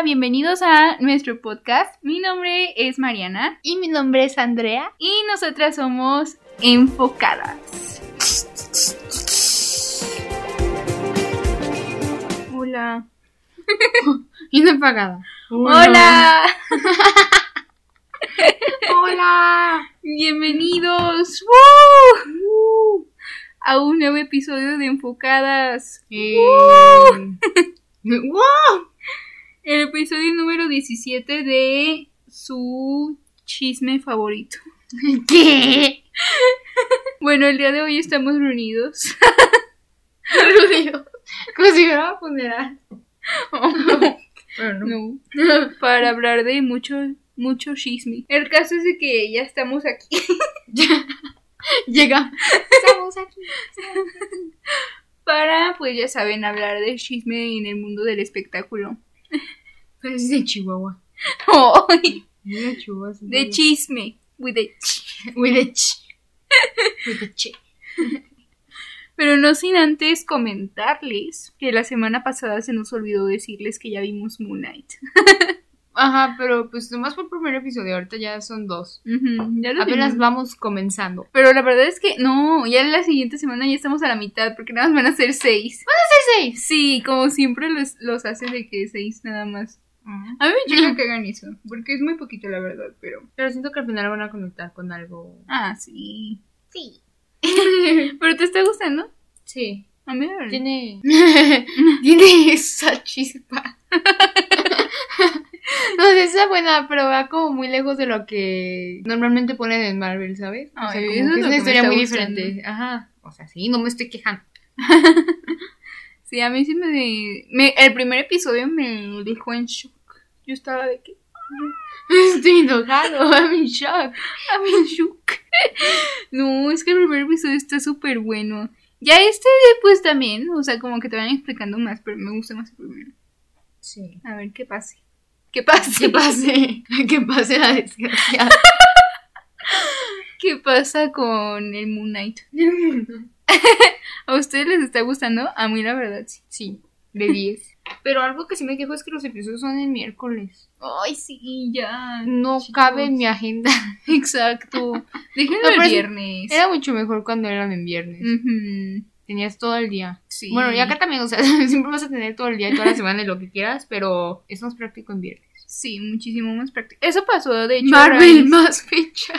Hola, bienvenidos a nuestro podcast. Mi nombre es Mariana Y mi nombre es Andrea. y nosotras somos enfocadas. Hola. Inapagada. Hola. Hola. Bienvenidos a un nuevo episodio de Enfocadas. Eh, ¡Wow! El episodio número 17 de su chisme favorito. ¿Qué? Bueno, el día de hoy estamos reunidos. Rudio. Como si fuera a funeral. Pero no. No, para hablar de mucho, mucho chisme. El caso es de que ya estamos aquí. Llega. Estamos aquí. Para, pues ya saben, hablar de chisme en el mundo del espectáculo. Pero es de Chihuahua. Ay, De Chihuahua. de chisme. With the ch- With the ch. With the ch. Pero no sin antes comentarles que la semana pasada se nos olvidó decirles que ya vimos Moon Knight. Ajá, pero pues nomás fue el primer episodio. Ahorita ya son dos. Ya lo Apenas vimos. vamos comenzando. Pero la verdad es que no, ya en la siguiente semana ya estamos a la mitad porque nada más van a ser seis. seis? Sí, como siempre los, los hacen de que seis nada más. A mí me choca que hagan eso, porque es muy poquito la verdad, pero... Pero siento que al final van a conectar con algo. Ah, sí. Sí. ¿Pero te está gustando? Sí. A mí verdad. Tiene. Tiene esa chispa. no sé, está buena, pero va como muy lejos de lo que normalmente ponen en Marvel, ¿sabes? O sea, Ay, como eso es que lo es una me historia muy gustando. diferente. Ajá. O sea, sí, no me estoy quejando. Sí, a mí sí me, me... El primer episodio me dejó en shock. Yo estaba de que... Estoy enojado, I'm in shock. I'm in shock. no, es que el primer episodio está súper bueno. Ya este, pues también, o sea, como que te van explicando más, pero me gusta más el primero. Sí. A ver qué pase. ¿Qué pase? Que pase, que pase la desgracia. ¿Qué pasa con el Moon Knight? ¿A ustedes les está gustando? A mí la verdad sí. Sí, de 10. Pero algo que sí me quejo es que los episodios son el miércoles. Ay, sí, ya. No Chicos. cabe en mi agenda. Exacto. Déjenlo No, el viernes. Era mucho mejor cuando eran en viernes. Tenías todo el día. Sí. Bueno, y acá también, o sea, siempre vas a tener todo el día y toda la semana y lo que quieras, pero es más práctico en viernes. Sí, muchísimo más práctico. Eso pasó, de hecho, Marvel más fecha.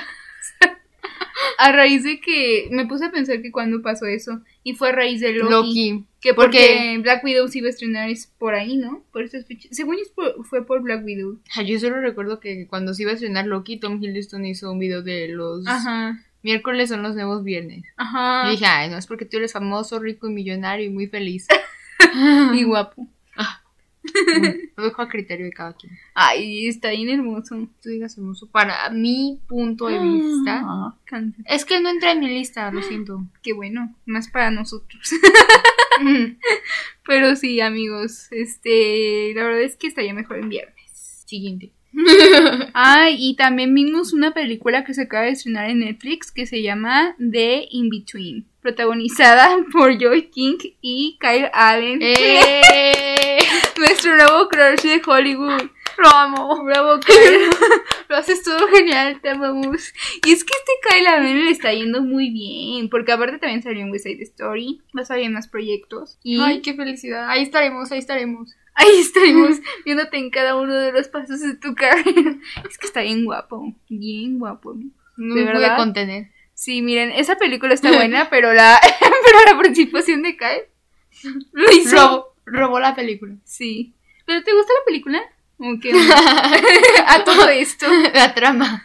a raíz de que me puse a pensar que cuando pasó eso. Y fue a raíz de Loki. Loki. Que Porque- porque Black Widow se iba a estrenar es por ahí, ¿no? Por estas fechas. Según yo por- fue por Black Widow. Ah, Yo solo recuerdo que cuando se iba a estrenar Loki, Tom Hiddleston hizo un video de los Ajá. miércoles son los nuevos viernes. Ajá. Y dije, ay, no es porque tú eres famoso, rico y millonario y muy feliz. Y guapo. Lo dejo a criterio de cada quien. Ay, está bien hermoso. Tú digas hermoso. Para mi punto de vista. Ah. Es que no entra en mi lista, lo siento. Qué bueno, más para nosotros. Pero sí, amigos, este, la verdad es que estaría mejor en viernes. Siguiente. Ah, y también vimos una película que se acaba de estrenar en Netflix que se llama The In-Between, protagonizada por Joy King y Kyle Allen, ¡Eh! Nuestro nuevo crush de Hollywood. Lo amo. Bravo, Kyle. Lo haces todo genial, te amamos. Y es que este Kyle Allen le está yendo muy bien, porque aparte también salió en West Side Story, va a salir en más proyectos. Y Ay, qué felicidad. Ahí estaremos, ahí estaremos. ahí estaremos viéndote en cada uno de los pasos de tu carrera. Es que está bien guapo, bien guapo. No ¿De me pude verdad? contener. Sí, miren, esa película está buena, pero la, pero la participación de Kyle lo hizo. Robó la película. Sí. ¿Pero te gusta la película? A todo esto. La trama.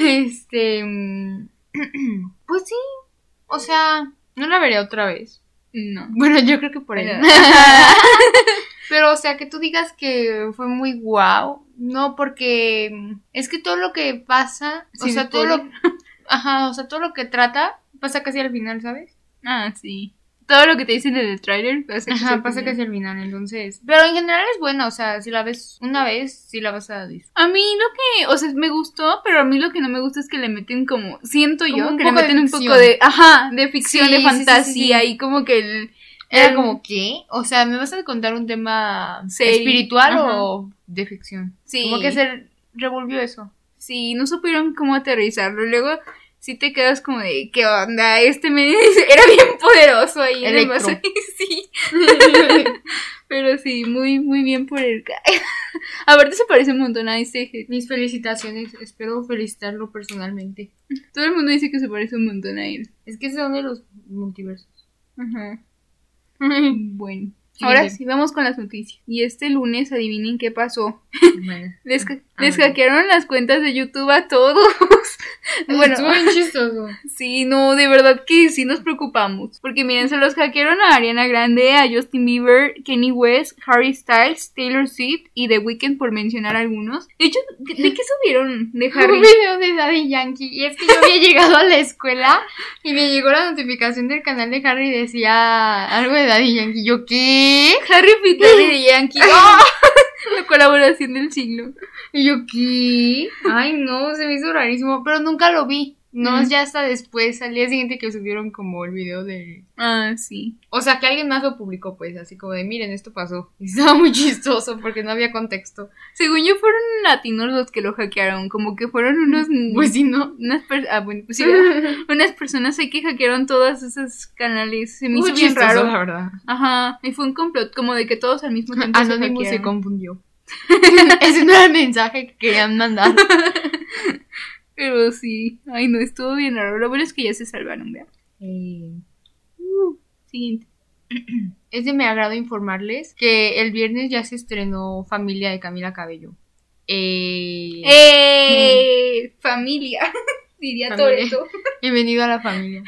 este. mm, Pues sí. O sea, no la veré otra vez. No. Bueno, yo creo que por él. Pero, o sea, que tú digas que fue muy guau. No, porque mm, es que todo lo que pasa, o sea, todo lo, ajá, o sea, todo lo que trata pasa casi al final, ¿sabes? Ah, sí. Todo lo que te dicen en el trailer pasa Ajá, pasa final. casi al final, entonces. Pero en general es buena, o sea, si la ves una vez, sí la vas a disfrutar. A mí lo que, o sea, me gustó, pero a mí lo que no me gusta es que le meten como, siento Como yo, que le meten un poco de, ajá, de ficción, Sí, de sí, sí, sí, fantasía sí. y como que el, Era como, ¿qué? O sea, ¿me vas a contar un tema Serio. espiritual Ajá. o de ficción? Sí. Como que se revolvió eso. Sí, no supieron cómo aterrizarlo. Luego sí te quedas como de, ¿qué onda? Este me era bien poderoso ahí en el Electro. vaso. Sí. Pero sí, muy, muy bien por el. Aparte se parece un montón a este. Mis felicitaciones, espero felicitarlo personalmente. Todo el mundo dice que se parece un montón a él. Es que son de los multiversos. Ajá. Bueno. Ahora sí, vamos con las noticias. Y este lunes, adivinen qué pasó. Bueno. Les, ca- Ah, les hackearon las cuentas de YouTube a todos. bueno, Estuvo bien chistoso. Sí, no, de verdad que sí nos preocupamos. Porque miren, se los hackearon a Ariana Grande, a Justin Bieber, Kenny West, Harry Styles, Taylor Swift y The Weeknd, por mencionar algunos. De hecho, ¿de qué subieron de Un Harry? video de Daddy Yankee. Y es que yo había llegado a la escuela y me llegó la notificación del canal de Harry y decía algo de Daddy Yankee. Yo, ¿qué? Harry Daddy de Yankee. ¡Ah! La colaboración del siglo. Y yo, ¿qué? Ay, no, se me hizo rarísimo. Pero nunca lo vi. No, Mm. ya hasta después, al día siguiente que subieron como el video de... Ah, sí. O sea, que alguien más lo publicó, pues, así como de, miren, esto pasó. Y estaba muy chistoso porque no había contexto. Según yo, fueron latinos los que lo hackearon. Como que fueron unos. Pues sí, ¿no? Unas per- ah, bueno, pues sí, unas personas ahí que hackearon todos esos canales. Se me hizo Muy bien raro. la verdad. Ajá, y fue un complot como de que todos al mismo tiempo se Anonymous se hackearon. confundió. Ese no era el mensaje que querían mandar. Pero sí, ay no, estuvo bien raro. Lo bueno es que ya se salvaron, vean. Eh, Siguiente. es de mi agrado informarles que el viernes ya se estrenó Familia de Camila Cabello. Eh, ¡Eh! Familia, diría Familia. Toreto. Bienvenido a la familia.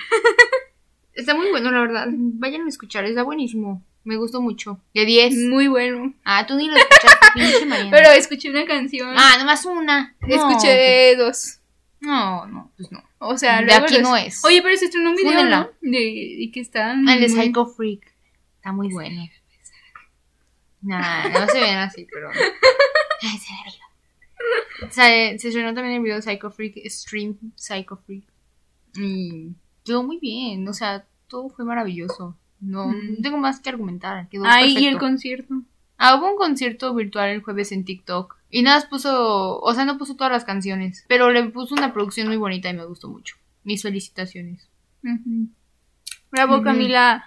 Está muy bueno, la verdad. Vayan a escuchar, está buenísimo. Me gustó mucho. De 10. Muy bueno. Ah, tú ni lo escuchaste, pinche. Pero escuché una canción. Ah, nomás una. No, escuché dos. No, no, pues no. O sea, De luego aquí los- no es. Oye, pero se estrenó un video, Fúnenla. ¿no? De, de que están... El de muy- Psycho Freak. Está muy bueno. Nah, no se ven así, pero. Ay, se bien. O sea, eh, se estrenó también el video de Psycho Freak, Stream Psycho Freak. Y quedó muy bien. O sea, todo fue maravilloso. No, Mm. no tengo más que argumentar. Quedó Ay, y perfecto. el concierto. Ah, hubo un concierto virtual el jueves en TikTok. Y nada más puso, o sea, no puso todas las canciones, pero le puso una producción muy bonita y me gustó mucho. Mis felicitaciones. Bravo. Camila.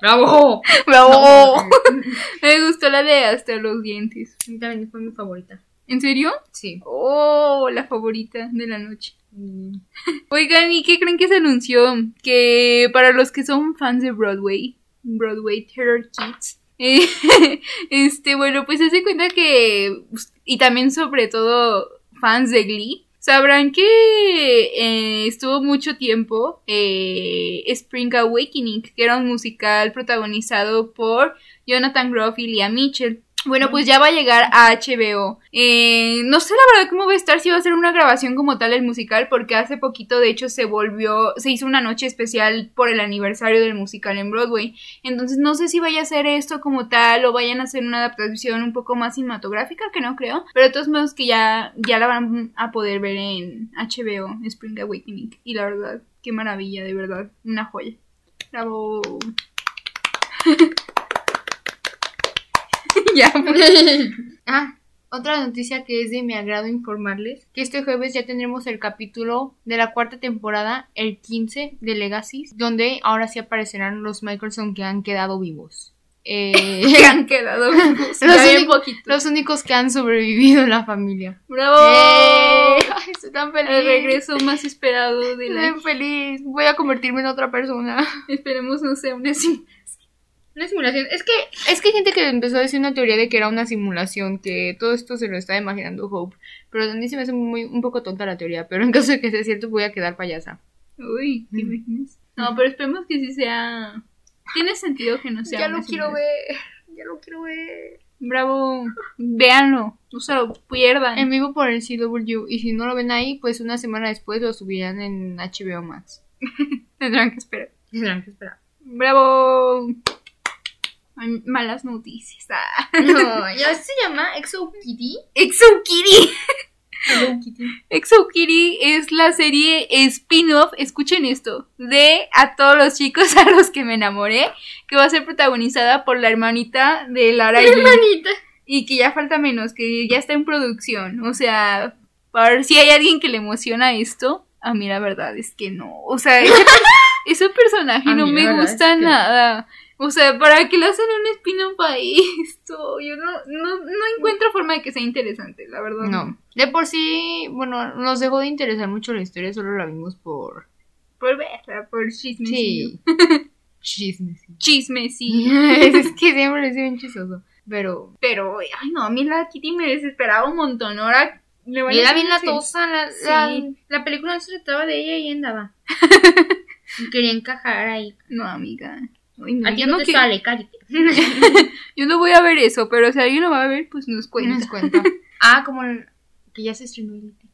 ¡Bravo! Bravo. Me gustó la de hasta los dientes. También fue mi favorita. ¿En serio? Sí. Oh, la favorita de la noche. Mm. Oigan, ¿y qué creen que se anunció? Que para los que son fans de Broadway, Broadway Terror Kids, este, bueno, pues se hace cuenta que, y también sobre todo fans de Glee, sabrán que eh, estuvo mucho tiempo eh, Spring Awakening, que era un musical protagonizado por Jonathan Groff y Leah Mitchell. Bueno, pues ya va a llegar a HBO. Eh, no sé la verdad cómo va a estar, si va a ser una grabación como tal el musical, porque hace poquito de hecho se volvió, se hizo una noche especial por el aniversario del musical en Broadway. Entonces no sé si vaya a ser esto como tal o vayan a hacer una adaptación un poco más cinematográfica, que no creo. Pero de todos modos que ya, ya la van a poder ver en HBO, Spring Awakening. Y la verdad, qué maravilla, de verdad, una joya. Bravo. ya, ah, otra noticia que es de mi agrado informarles, que este jueves ya tendremos el capítulo de la cuarta temporada, el 15 de Legacy, donde ahora sí aparecerán los Michelson que han quedado vivos. Eh, que han quedado vivos. Los los únicos que han sobrevivido en la familia. ¡Bravo! ¡Eh! Ay, estoy tan feliz. El regreso más esperado de Estoy la... bien feliz. Voy a convertirme en otra persona. Esperemos no sea una sim- Una simulación. Es que, es que hay gente que empezó a decir una teoría de que era una simulación, que todo esto se lo está imaginando Hope. Pero a mí se me hace muy, un poco tonta la teoría. Pero en caso de que sea cierto, voy a quedar payasa. Uy, ¿te imaginas? No, pero esperemos que sí sea... Tiene sentido que no sea ya lo quiero ver. Ya lo quiero ver. Bravo. Véanlo. No se lo pierdan. En vivo por el CW. Y si no lo ven ahí, pues una semana después lo subirán en HBO Max. Tendrán que esperar. Tendrán que esperar. Bravo. Malas noticias. Ah. No, ya se llama Exo Kitty. Exo Kitty. Hello Kitty. Exo Kitty es la serie spin-off, escuchen esto, de A todos los chicos a los que me enamoré, que va a ser protagonizada por la hermanita de Lara. Hermanita. Y que ya falta menos, que ya está en producción. O sea, para ver si hay alguien que le emociona esto, a mí la verdad es que no. O sea, ese, ese personaje A no me gusta es que- nada. O sea, ¿para qué le hacen un spin-off a esto? Yo no, no, no encuentro forma de que sea interesante, la verdad. No. De por sí, bueno, nos dejó de interesar mucho la historia, solo la vimos por. Por verla, por chismesillo. Sí. Chismes. sí. Chisme, sí. es que siempre es bien chistoso. Pero. Pero, ay no, a mí la Kitty me desesperaba un montón. Ahora le van Y a bien la tosa. La, Sí. la, la película se trataba de ella y andaba. Quería encajar ahí. No, amiga. Ay, no, A ti no te quiero- sale, cállate. yo no voy a ver eso, pero si alguien lo va a ver, pues nos cuenta. Nos cuenta. Ah, como el- que ya se estrenó Elite.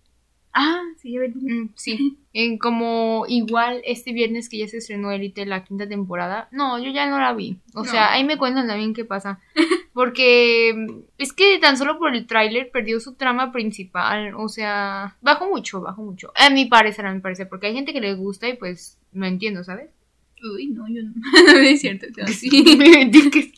Ah, sí, ya. Mm, sí. En como igual este viernes que ya se estrenó Elite la quinta temporada. No, yo ya no la vi. O No. sea, ahí me cuentan también qué pasa. Porque mm, es que tan solo por el tráiler perdió su trama principal. O sea, bajó mucho, bajó mucho. A mi parecer, a mi parecer. Porque hay gente que le gusta y pues no entiendo, ¿sabes? Uy, no, yo no. no es cierto, o sea, sí.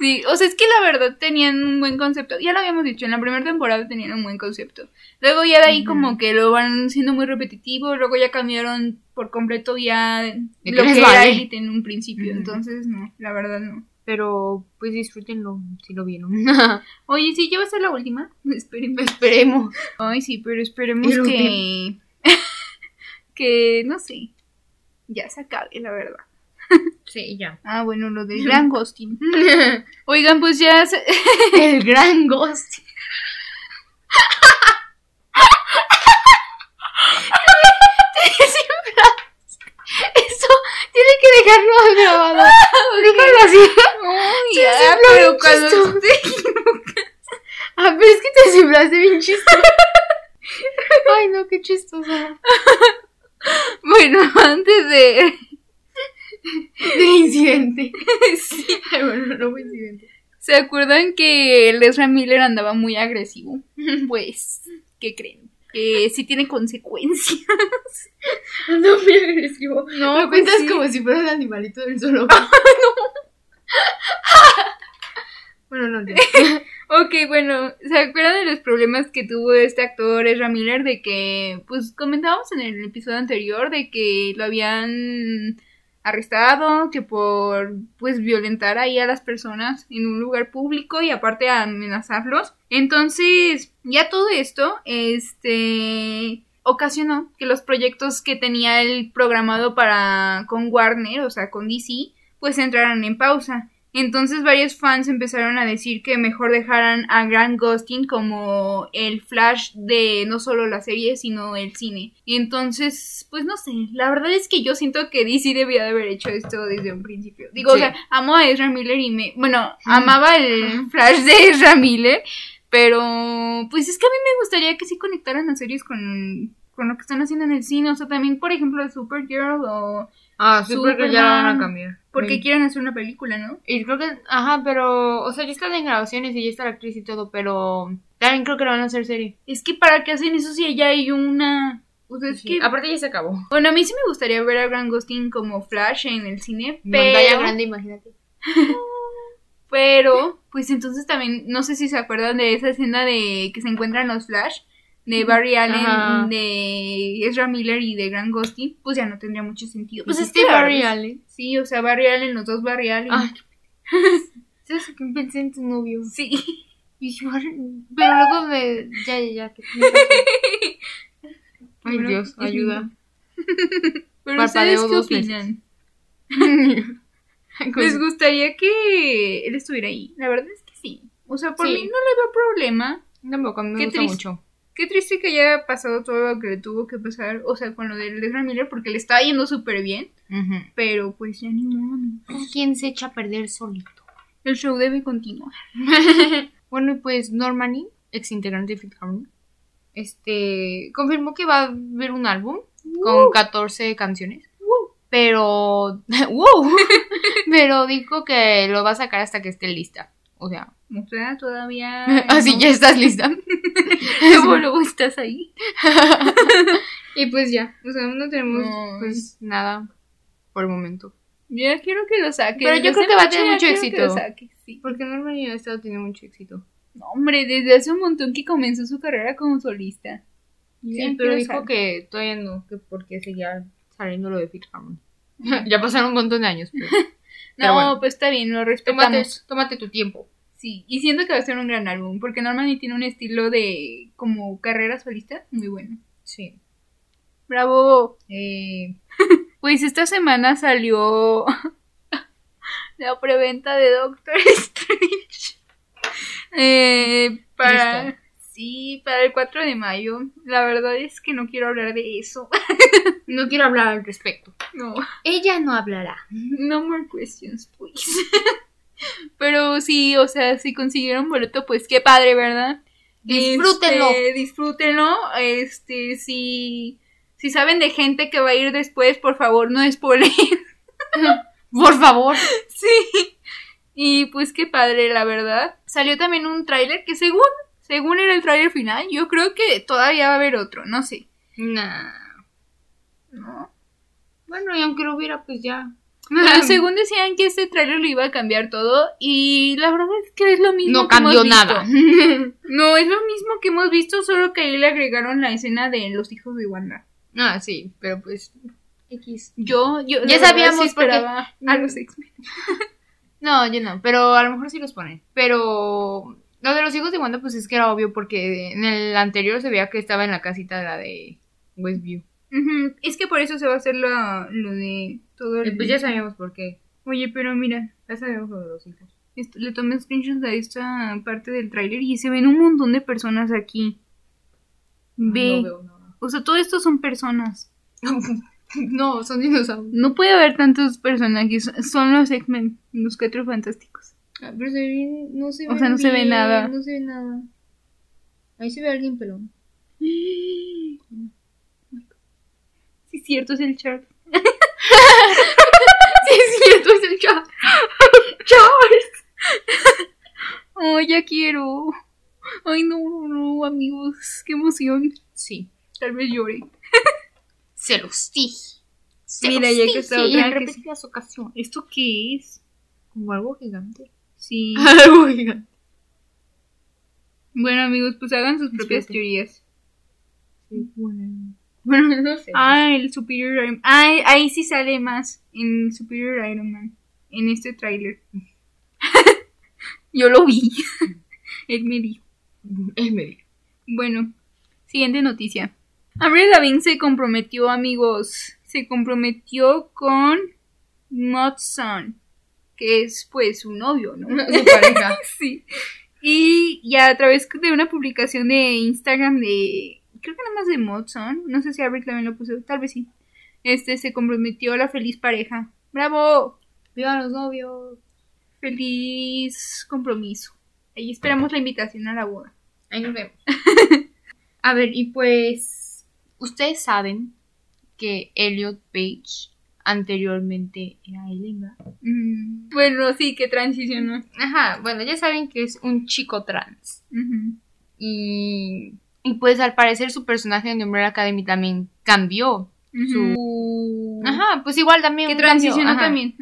Sí, o sea, es que la verdad tenían un buen concepto. Ya lo habíamos dicho, en la primera temporada tenían un buen concepto. Luego ya de ahí como que lo van siendo muy repetitivo, luego ya cambiaron por completo ya ¿De qué lo que era Elite en un principio. Entonces, no, la verdad no. Pero pues disfrútenlo si lo vieron. Oye, sí, ya va a ser la última. Espérenme. Esperemos. Ay, sí, pero esperemos que... que, no sé, ya se acabe, la verdad. Sí, ya. Ah, bueno, lo del gran ghosting. Oigan, pues ya se... el gran Ghost. Eso tiene que dejarlo grabado. Déjalo así. Ya, pero cuando chistoso. esté- Ah, pero es que te cifraste bien chistoso. Ay, no, qué chistoso. Bueno, antes de... De incidente. Sí. Ay, bueno, no fue incidente. ¿Se acuerdan que el Ezra Miller andaba muy agresivo? Pues, ¿qué creen? Que sí tiene consecuencias. No muy agresivo. No, Lo pues cuentas sí. como si fuera el animalito del solo. Bueno, no, no. Ok, bueno, ¿se acuerdan de los problemas que tuvo este actor Ezra Miller? De que, pues comentábamos en el episodio anterior de que lo habían arrestado, que por, pues, violentar ahí a las personas en un lugar público y aparte amenazarlos. Entonces, ya todo esto, este, ocasionó que los proyectos que tenía él programado para, con Warner, o sea, con DC, pues entraran en pausa. Entonces varios fans empezaron a decir que mejor dejaran a Grant Gustin como el Flash de no solo la serie, sino el cine. Y entonces, pues no sé, la verdad es que yo siento que DC debía de haber hecho esto desde un principio. Digo, o sea, amo a Ezra Miller y me, bueno, amaba el Flash de Ezra Miller, pero pues es que a mí me gustaría que sí conectaran las series con, con lo que están haciendo en el cine. O sea, también, por ejemplo, Supergirl o... Ah, porque ya la van a cambiar. Porque Sí. quieren hacer una película, ¿no? Y creo que, ajá, pero, o sea, ya están en grabaciones y ya está la actriz y todo, pero también creo que lo van a hacer serie. Es que para qué hacen eso si ya hay una. O sea, es Sí. que. Aparte ya se acabó. Bueno, a mí sí me gustaría ver a Grant Gustin como Flash en el cine, Pantalla pero. grande, imagínate. Pero, pues entonces también, no sé si se acuerdan de esa escena de que se encuentran los Flash, de Barry Allen, Ajá. de Ezra Miller y de Grant Gustin, pues ya no tendría mucho sentido. Pues es que Barry Allen. Sí, o sea, Barry Allen, los dos Barry Allen. Ay, ¿sabes qué pensé en tu novio? Sí. Pero luego me. Ya, ya, ya. que- Ay, Bueno, Dios, ayuda. Pero ustedes qué opinan? ¿Les gustaría que él estuviera ahí? La verdad es que sí. O sea, por Sí. mí no le veo problema. Tampoco, a mí me Qué gusta triste. mucho. Qué triste que haya pasado todo lo que le tuvo que pasar, o sea, con lo de Ezra Miller, porque le estaba yendo súper bien, pero pues ya ni modo. ¿Quién se echa a perder solito? El show debe continuar. Bueno, y pues Normani, ex integrante de Fit Harmony, este, confirmó que va a haber un álbum con 14 canciones. Pero, wow, pero dijo que lo va a sacar hasta que esté lista. O sea, O sea, todavía... así no. ya estás lista. ¿Cómo luego estás ahí? y pues ya, o sea, no tenemos No. pues nada por el momento. Yo ya quiero que lo saque. Pero yo creo que va a tener mucho que éxito. lo saque, sí. Porque Norman ha estado teniendo mucho éxito. No, hombre, desde hace un montón que comenzó su carrera como solista. Sí, pero dijo que todavía no, que porque seguía saliendo lo de Fit Harmony. ya pasaron un montón de años. Pero... pero No, bueno. pues está bien, lo tómate, respetamos. tómate tu tiempo. Sí, y siento que va a ser un gran álbum, porque Normani tiene un estilo de como carrera solista muy bueno. Sí. Bravo. Eh, Pues esta semana salió la preventa de Doctor Strange. Eh, para Listo. sí, para el 4 de mayo. La verdad es que no quiero hablar de eso. no quiero hablar al respecto. No. Ella no hablará. No more questions, please. Pero sí, o sea, si consiguieron boleto, pues qué padre, ¿verdad? Disfrútenlo. Este, disfrútenlo. Este, si, si saben de gente que va a ir después, por favor, no spoilen. Por favor. sí. Y pues qué padre, la verdad. Salió también un tráiler que según, según era el tráiler final, yo creo que todavía va a haber otro, no sé. Nah. ¿No? Bueno, y aunque lo hubiera, pues ya. Pero según decían que este tráiler lo iba a cambiar todo y la verdad es que es lo mismo No que hemos cambió visto. nada. No, es lo mismo que hemos visto, solo que ahí le agregaron la escena de los hijos de Wanda. ah, sí, pero pues. X. Yo, yo, Ya sabíamos sí esperaba porque- a los X-Men. No, yo no, pero a lo mejor sí los ponen. Pero lo de los hijos de Wanda, pues es que era obvio porque en el anterior se veía que estaba en la casita de la de Westview. Es que por eso se va a hacer lo, lo de todo Y el... pues ya sabíamos por qué. Oye, pero mira, Ya sabíamos lo de los hijos. esto- le tomé screenshots a esta parte del tráiler y se ven un montón de personas aquí. Ve, No veo nada. o sea, todo esto son personas. no, son dinosaurios. No puede haber tantos personajes, son los X-Men, los cuatro fantásticos. Ah, pero se ve no se O ve sea, no se ve nada. No se ve nada. Ahí se ve alguien pelón. Sí, es cierto, es el Charles. Sí, es cierto, es el chat. Oh, ya quiero. Ay, no, no, no, amigos, qué emoción. Sí. Tal vez llore. Se los dije. Se Mira, los ya que está otra en que repetidas ocasiones. ¿Esto qué es? Como algo gigante. Sí. Algo gigante. Bueno, amigos, pues hagan sus propias teorías. Bueno, bueno, no sé. Ah, el Superior Iron Man. Ah, ahí sí sale más. En Superior Iron Man. En este tráiler. Yo lo vi. Él me dijo. Él me dijo. Bueno, siguiente noticia. Avril Lavigne se comprometió, amigos. Se comprometió con Mudson, que es pues su novio, ¿no? Su pareja. sí. Y ya a través de una publicación de Instagram de. Creo que nada más de Mudson. No sé si Avril también lo puso. Tal vez sí. Este se comprometió a la feliz pareja. ¡Bravo! Viva los novios. Feliz compromiso. Ahí esperamos la invitación a la boda. Ahí nos vemos. A ver, y pues. Ustedes saben que Elliot Page anteriormente era ¿verdad? Mm, Bueno, sí, que transicionó. Ajá, bueno, ya saben que es un chico trans. Y. Y pues al parecer su personaje en The Umbrella Academy también cambió. Su... Ajá, pues igual también. Que transicionó ajá, también.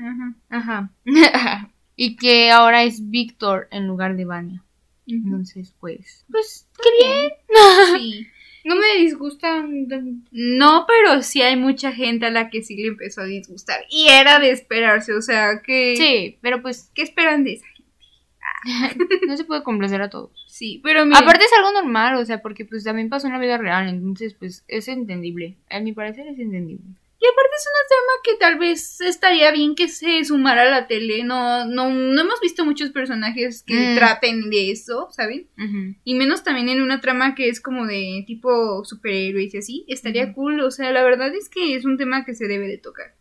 Ajá. Ajá. y que ahora es Víctor en lugar de Vania. Entonces, pues. Pues, qué bien. Sí. No me disgustan. No, pero sí hay mucha gente a la que sí le empezó a disgustar. Y era de esperarse, o sea, que... Sí, pero pues. ¿Qué esperan de esa? No se puede complacer a todos. Sí, pero miren, Aparte es algo normal, o sea, porque pues también pasó en la vida real, entonces pues es entendible. A mi parecer es entendible. Y aparte es una trama que tal vez estaría bien que se sumara a la tele. No, no, no hemos visto muchos personajes que Mm. traten de eso, ¿saben? Y menos también en una trama que es como de tipo superhéroes y así. Estaría cool. O sea, la verdad es que es un tema que se debe de tocar.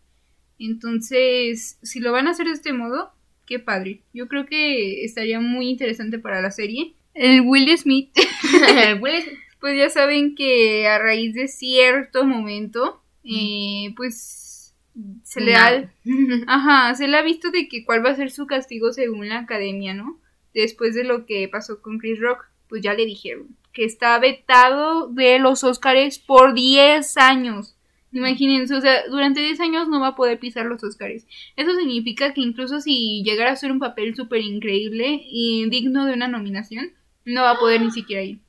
Entonces, si lo van a hacer de este modo, qué padre. Yo creo que estaría muy interesante para la serie. El Will Smith, pues ya saben que a raíz de cierto momento, eh, pues se le ha... Ajá, se le ha visto de que cuál va a ser su castigo según la academia, ¿no? Después de lo que pasó con Chris Rock, pues ya le dijeron que está vetado de los Óscares por 10 años. Imagínense, o sea, durante 10 años no va a poder pisar los Óscares. Eso significa que incluso si llegara a ser un papel súper increíble y digno de una nominación, no va a poder ni siquiera ir.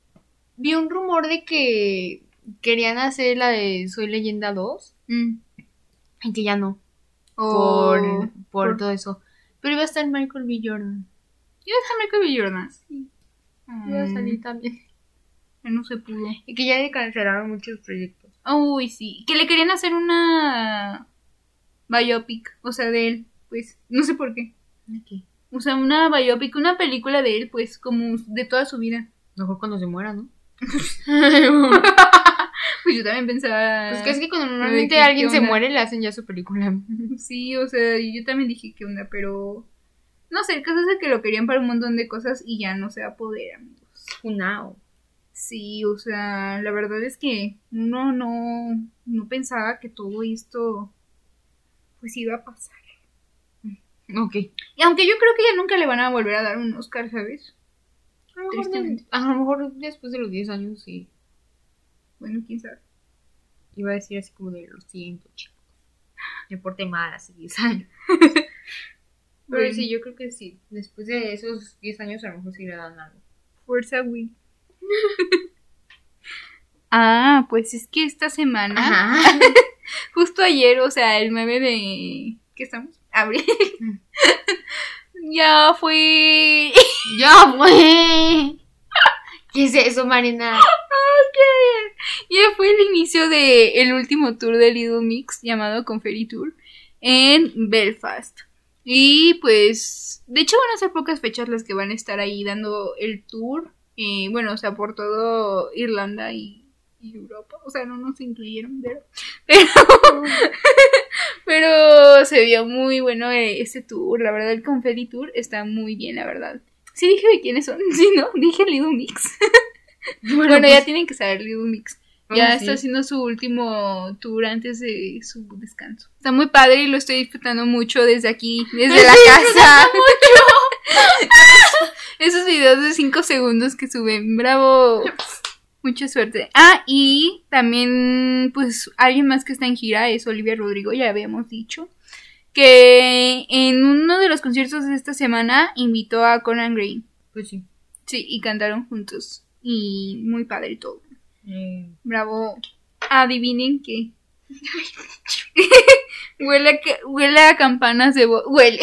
Vi un rumor de que querían hacer la de Soy Leyenda 2 Mm. y que ya no. Por, por, por- todo eso. Pero iba a estar Michael B. Jordan. Iba a estar Michael B. Jordan. Iba a Mm, salir también. no se pudo. Y que ya le cancelaron muchos proyectos. Uy, sí. Que le querían hacer una biopic, o sea, de él, pues, no sé por qué. ¿De O sea, una biopic, una película de él, pues, como de toda su vida. Mejor cuando se muera, ¿no? Pues yo también pensaba... Pues que es que cuando normalmente ¿qué- alguien se muere, le hacen ya su película. Sí, o sea, yo también dije qué onda, pero... No sé, el caso es que lo querían para un montón de cosas y ya no se va a poder, amigos. Funao. Sí, o sea, la verdad es que uno no, no pensaba que todo esto pues iba a pasar. Ok. Y aunque yo creo que ya nunca le van a volver a dar un Oscar, ¿sabes? A lo, mejor de- a lo mejor después de los 10 años sí. Bueno, quién sabe. Iba a decir así como de lo siento, chicos. Me porté mal hace 10 años. Pero sí, yo creo que sí. Después de esos 10 años a lo mejor sí le dan algo. Fuerza Wii. ah, pues es que esta semana, Ajá. justo ayer, o sea, el 9 de... ¿Qué estamos? Abril. Mm. ya fue... ¡Ya fue! ¿Qué es eso, Marina? Ya fue el inicio de el último tour de Little Mix llamado Confetti Tour en Belfast. Y pues, de hecho van a ser pocas fechas las que van a estar ahí dando el tour. Eh, bueno, o sea, por todo Irlanda y, y Europa. O sea, no nos incluyeron, pero... Pero, pero se vio muy bueno eh, este tour. La verdad, el Confetti Tour está muy bien, la verdad. Sí dije de quiénes son, sí, ¿no? Dije Little Mix. Bueno, ya tienen que saber Little Mix. Ya Ah, está sí. haciendo su último tour antes de su descanso. Está muy padre y lo estoy disfrutando mucho desde aquí, desde la casa. Esos videos de 5 segundos que suben. Bravo. Mucha suerte. Ah, y también, pues, alguien más que está en gira es Olivia Rodrigo, ya habíamos dicho. Que en uno de los conciertos de esta semana invitó a Conan Gray. Pues sí. Sí, y cantaron juntos. Y muy padre todo. Eh, Bravo. Adivinen qué. huele, a, que- huele a campanas de Huele.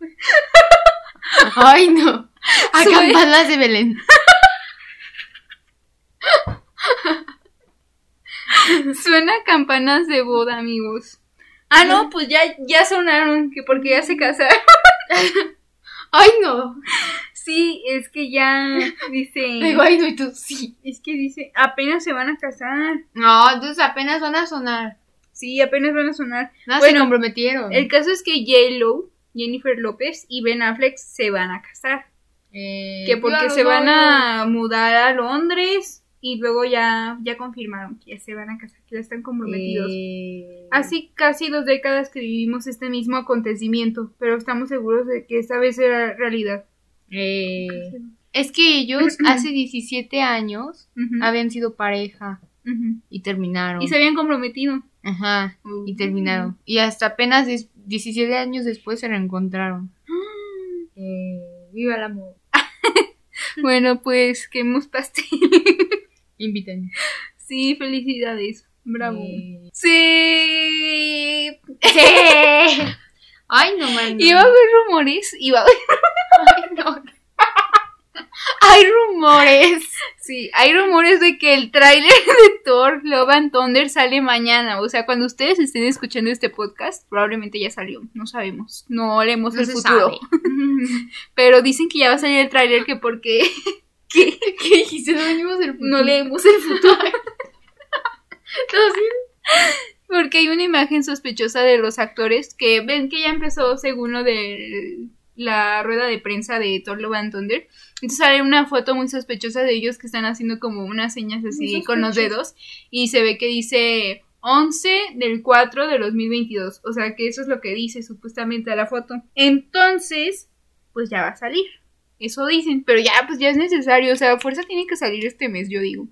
Ay, no. A campanas de Belén. Suena a campanas de boda, amigos. Ah, no, pues ya, ya sonaron, que porque ya se casaron. Ay, no. Sí, es que ya dice. Digo, ay, no, y tú sí. Es que dice, apenas se van a casar. No, entonces apenas van a sonar. Sí, apenas van a sonar. Nada, se Bueno, comprometieron. El caso es que J-Lo, Jennifer López y Ben Affleck se van a casar. Eh, que porque se van a mudar a Londres y luego ya, ya confirmaron que ya se van a casar, que ya están comprometidos. Eh, Hace casi dos décadas que vivimos este mismo acontecimiento, pero estamos seguros de que esta vez será realidad. eh, es que ellos hace 17 años habían sido pareja y terminaron. Y se habían comprometido. Ajá, Uh. y terminaron. Y hasta apenas dis- 17 años después se reencontraron. Eh, viva el amor. Bueno, pues quememos pastel. Invítenme. sí, felicidades. Bravo. Eh, Sí. Sí. Ay, no, man. Iba a haber rumores, iba a haber Ay, no. Hay rumores. Sí, hay rumores de que el tráiler de Thor Love and Thunder sale mañana. O sea, cuando ustedes estén escuchando este podcast, probablemente ya salió. No sabemos. No leemos No el futuro. Pero dicen que ya va a salir el tráiler que porque que ¿Qué dijiste? No venimos del no leemos el futuro. Porque hay una imagen sospechosa de los actores que ven que ya empezó según lo de la rueda de prensa de Thor Love and Thunder. Entonces sale una foto muy sospechosa de ellos que están haciendo como unas señas así con los dedos y se ve que dice 11 del 4 de 2022. O sea que eso es lo que dice supuestamente a la foto. Entonces, pues ya va a salir. Eso dicen, pero ya, pues ya es necesario. O sea, fuerza tiene que salir este mes, yo digo.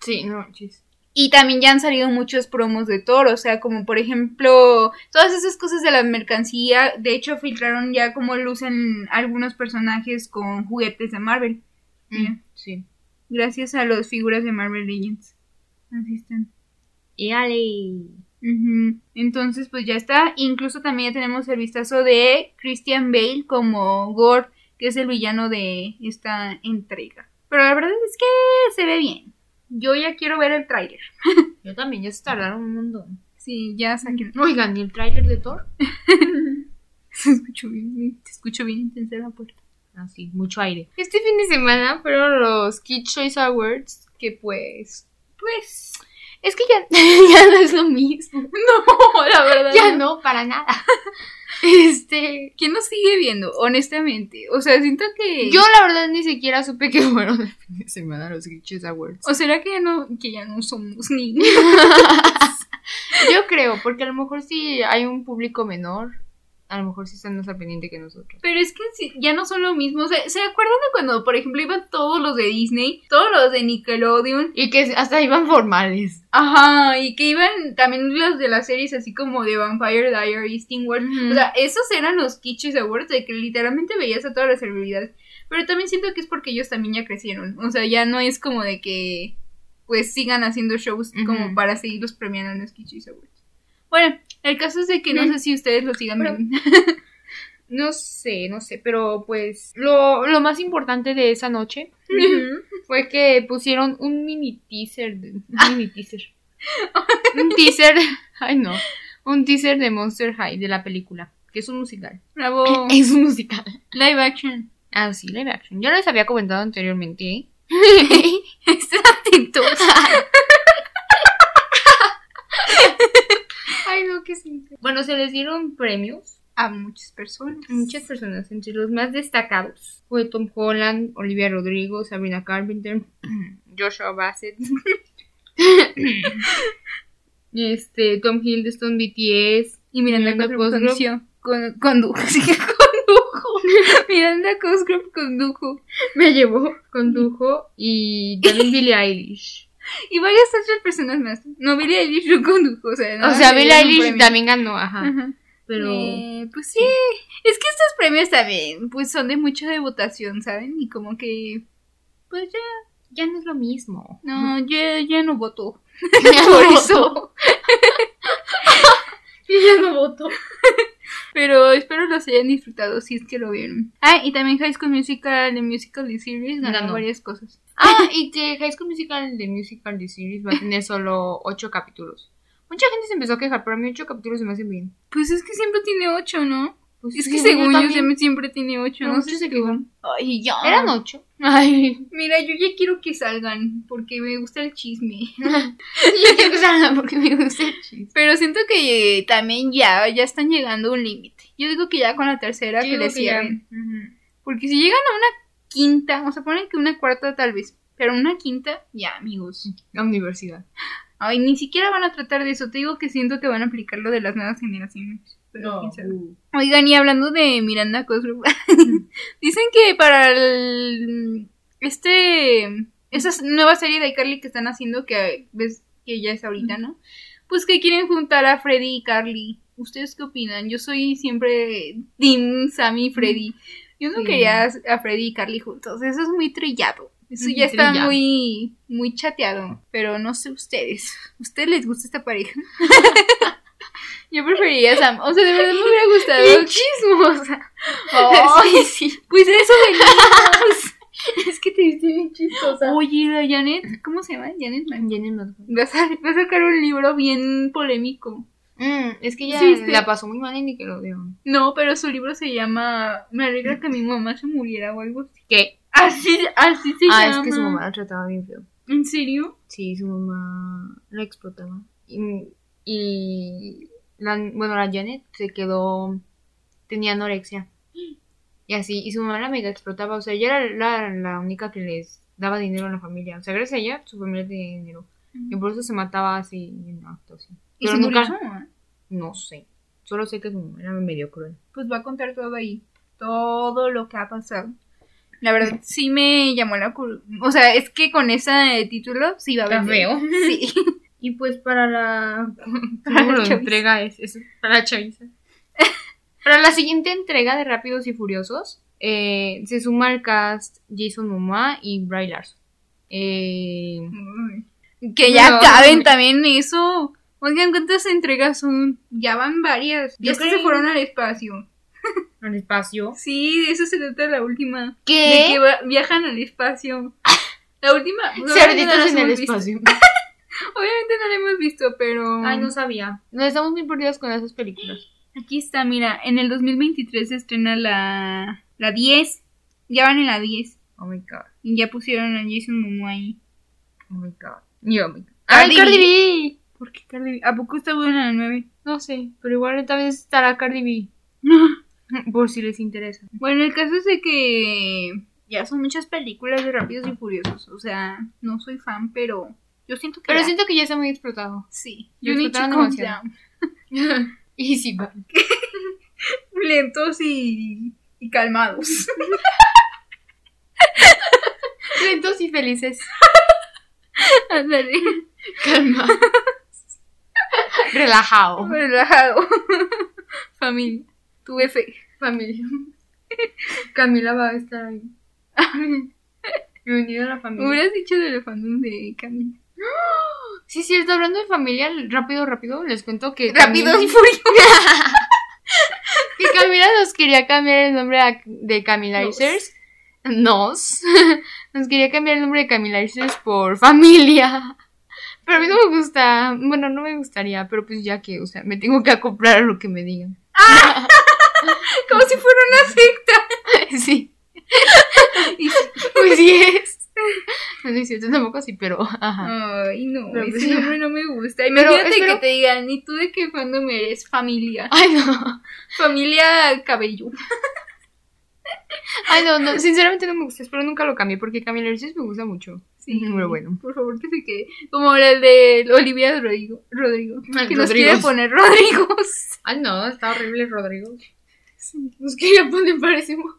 Sí, no, chis. Y también ya han salido muchos promos de Thor, o sea, como por ejemplo, todas esas cosas de la mercancía, de hecho filtraron ya cómo lucen algunos personajes con juguetes de Marvel. Mira, Sí. gracias a las figuras de Marvel Legends. Así están. Y ale. Entonces, pues ya está. Incluso también ya tenemos el vistazo de Christian Bale como Gore, que es el villano de esta entrega. Pero la verdad es que se ve bien. Yo ya quiero ver el tráiler. Yo también, ya se tardaron un montón. Sí, ya saquen. Oigan, ¿y el tráiler de Thor? Se escuchó bien, te escucho bien intensa la puerta. Ah, sí, mucho aire. Este fin de semana fueron los Kid Choice Awards, que pues... Pues, Es que ya, ya no es lo mismo. no, la verdad. Ya no, para nada. Este... ¿Quién nos sigue viendo? Honestamente. O sea, siento que. Yo la verdad ni siquiera supe que fueron el fin de semana los Choice Awards. ¿O será que ya no, que ya no somos niños? Yo creo, porque a lo mejor si hay un público menor, a lo mejor sí están más al pendiente que nosotros. Pero es que sí, ya no son lo mismo. O sea, ¿se acuerdan de cuando, por ejemplo, iban todos los de Disney? Todos los de Nickelodeon. Y que hasta iban formales. Ajá, y que iban también los de las series así como de Vampire Diaries, Teen. Ujú. O sea, esos eran los Kitschys Awards de que literalmente veías a todas las celebridades. Pero también siento que es porque ellos también ya crecieron. O sea, ya no es como de que pues sigan haciendo shows como para seguirlos premiando en los Kitschys Awards. Bueno, el caso es de que no sé si ustedes lo sigan Pero-. No sé, no sé, pero pues lo, lo más importante de esa noche fue que pusieron un mini teaser, de- un mini teaser, un teaser, ay no, un teaser de Monster High de la película, que es un musical. Bravo. Es un musical. Live action. Ah, sí, live action. Yo les había comentado anteriormente. ¿eh? Estén atentos. Ay, no, qué simple. Bueno, se les dieron premios A muchas personas. a muchas personas. Entre los más destacados fue Tom Holland, Olivia Rodrigo, Sabrina Carpenter, Joshua Bassett, este, Tom Hiddleston, BTS, Y Miranda, Cosgrove con- condujo. Sí, que condujo. Miranda Cosgrove condujo. me llevó, condujo, y también Billie Eilish. Y varias otras personas más. No, Billie Eilish no condujo. O sea, O nada sea, Billie Eilish también ganó, ajá. Ajá. Pero Eh, pues sí. Es que estos premios también, pues son de mucha de votación, ¿saben? Y como que. Pues ya. ya no es lo mismo. No, ya, ya no voto. Ya no Por voto. eso. Yo ya no voto. Pero espero los hayan disfrutado si es que lo vieron. Ah, y también High School Musical, The Musical The Series, ganó Ganó. varias cosas. Ah, y que High School Musical de Musical The Series va a tener solo ocho capítulos. Mucha gente se empezó a quejar, pero a mí ocho capítulos se me hacen bien. Pues es que siempre tiene ocho, ¿no? Pues Es que según yo también. siempre, siempre tiene ocho, no muchos sé se si quejan. Ay, ya. Eran ocho. Ay. Mira, yo ya quiero que salgan porque me gusta el chisme. Yo quiero que salgan porque me gusta el chiste. Pero siento que eh, también ya, ya están llegando a un límite. Yo digo que ya con la tercera Yo que digo le que ya. cierren. Porque si llegan a una quinta, o sea, ponen que una cuarta tal vez, pero una quinta, ya, amigos. La universidad. Ay, ni siquiera van a tratar de eso. Te digo que siento que van a aplicar lo de las nuevas generaciones. Pero quién sabe. Uh. Oigan, y hablando de Miranda Cosgrove, dicen que para el, este esa nueva serie de iCarly que están haciendo, que ves que ya es ahorita, ¿no? Pues que quieren juntar a Freddy y Carly. ¿Ustedes qué opinan? Yo soy siempre Tim, Sammy y Freddy. Yo no Sí. quería a Freddy y Carly juntos. Eso es muy trillado. Eso Muy ya está trillado. muy, muy chateado. Pero no sé ustedes. ¿Ustedes les gusta esta pareja? Yo preferiría a Sam. O sea, de verdad me hubiera gustado. Bien chismosa. Ay, sí, sí. Pues eso venimos. Es que te viste bien chistosa. Oye, la Janet, ¿cómo se llama? Janet Man. Jenny Madden. Va a, sacar un libro bien polémico. Mm, es que ella Sí, sí. la pasó muy mal en Nickelodeon. No, pero su libro se llama Me alegra que mi mamá se muriera o algo así. ¿Qué? Así, así se Ah, llama. es que su mamá la trataba bien feo. ¿En serio? Sí, su mamá la explotaba. Y, y la, bueno, la Janet se quedó, tenía anorexia. Y así, y su mamá la mega explotaba. O sea, ella era la, la única que les daba dinero a la familia. O sea, gracias a ella, su familia tenía dinero. Y por eso se mataba así en así. ¿Y Pero se murió nunca, su mamá? no sé. Solo sé que su mamá era medio cruel. Pues va a contar todo ahí. Todo lo que ha pasado. La verdad, sí me llamó la. O sea, es que con ese título sí va a vender. feo. Sí. Y pues para la, Para ¿cómo la chaviza. entrega es, es para la chaviza. para la siguiente entrega de Rápidos y Furiosos eh, se suma al cast Jason Momoa y Bry Larson. Eh, Que ya No. caben también eso. Oigan, ¿cuántas entregas son? Ya van varias. Ya que se fueron al espacio. al espacio. Sí, de eso se trata la última. ¿Qué? De que viajan al espacio. La última. no Cerditos en el visto. espacio. Obviamente no la hemos visto, pero. Ay, no sabía. No estamos muy perdidos con esas películas. Aquí está, mira. En el 2023 se estrena la, la 10. Ya van en la 10. Oh my god. Y ya pusieron a Jason Momoa ahí. Oh my god. Yo, oh my god. ¡Ay, Cardi B. B! ¿Por qué Cardi B? ¿A poco está buena la 9? No sé, pero igual tal vez estará Cardi B. Por si les interesa. Bueno, el caso es de que ya son muchas películas de Rápidos y Furiosos. O sea, no soy fan, pero yo siento que. Pero ya- siento que ya está muy explotado. Sí. To explotaron demasiado. down. y sí, va. Lentos y, y calmados. Lentos y felices. Ándale. Calma. Relajado. Relajado. Familia. Tuve fe. Familia. Camila va a estar ahí. Bienvenida a la Me familia. hubieras dicho de los fandoms de Camila. Sí, es cierto, hablando de familia, rápido, rápido, les cuento que. Camila- y furiosos. Que Camila nos quería cambiar el nombre a- de Camilizers. Nos. Nos quería cambiar el nombre de Camilizers por familia. Pero a mí no me gusta. Bueno, no me gustaría, pero pues ya que, o sea, me tengo que acoplar a lo que me digan. Como si fuera una secta. Sí, Y- pues sí es. No es cierto, tampoco así, pero. Ajá. Ay, no, Pero ese nombre no me gusta. Pero Imagínate espero- que te digan, ¿y tú de qué fandom eres? Familia. Ay, no. Familia cabello. Ay, no, no. Sinceramente no me gusta. Espero nunca lo cambie porque Camilizers me gusta mucho. Sí, Muy bueno. Por favor, que se quede. Como el de Olivia Rodrigo. Rodrigo. Ay, que nos quiere poner Rodrigos. Ay, no, está horrible Rodrigo. Nos quería poner, parecemos.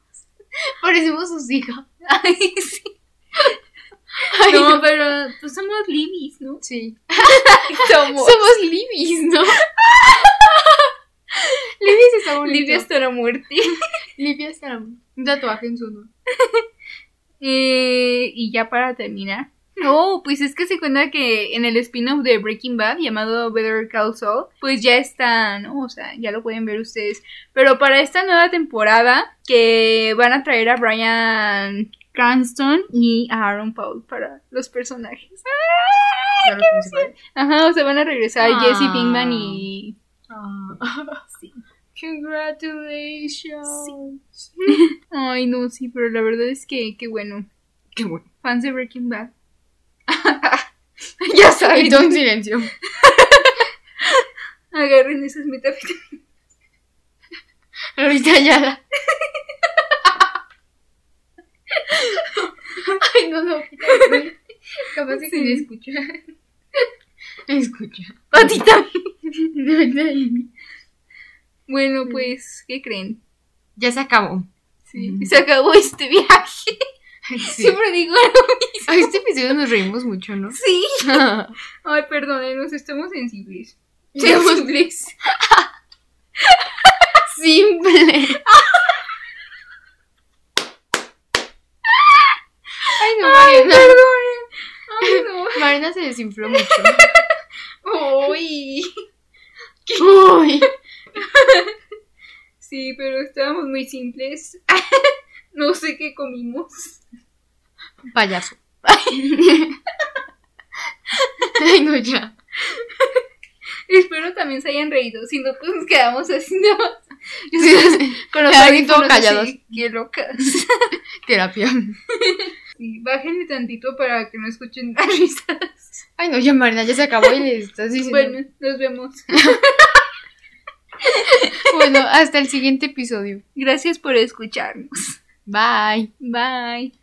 Parecemos sus hijas. Ay, sí. Ay, no, no. pero pues somos Libis, ¿no? Sí. Somos. Somos Libis, ¿no? Libis está bonito. Libia hasta la muerte. Livia está un tatuaje en su honor. Eh, y ya para terminar. Oh, pues es que se cuenta que en el spin-off de Breaking Bad llamado Better Call Saul, pues ya está, ¿no? O sea, ya lo pueden ver ustedes. Pero para esta nueva temporada, que van a traer a Brian Cranston y a Aaron Paul para los personajes. Claro, principal. Ajá, o sea, van a regresar Ah. Jesse Pinkman y... Ah. Sí. Congratulations. Ay, no, sí, pero la verdad es que, qué bueno. Qué bueno. Fans de Breaking Bad. ya saben. Y todo en silencio. Agarren esas metafísicas. Ahorita ya la. Ay, no, no. Capaz que me escucha. Escucha. Patita. Bueno, pues, ¿qué creen? Ya se acabó. Sí, Ujú. se acabó este viaje. Sí. Siempre digo lo mismo. A este episodio nos reímos mucho, ¿no? Sí. Ay, perdónenos, estamos sensibles. Somos- Sensibles. Simple. Ay, no, Ay, Mariana. Ay, no. Mariana se desinfló mucho. Uy. Uy. Sí, pero estábamos muy simples. No sé qué comimos. Payaso. Ay, no, ya. Espero también se hayan reído. Si no, pues nos quedamos así nada más. Sí, Con los callados. así, Qué locas. Terapia. Sí, bájenle tantito para que no escuchen las risas. Ay, no, ya Marina, ya se acabó y le estás diciendo. Bueno, nos vemos. bueno, hasta el siguiente episodio. Gracias por escucharnos. Bye. Bye.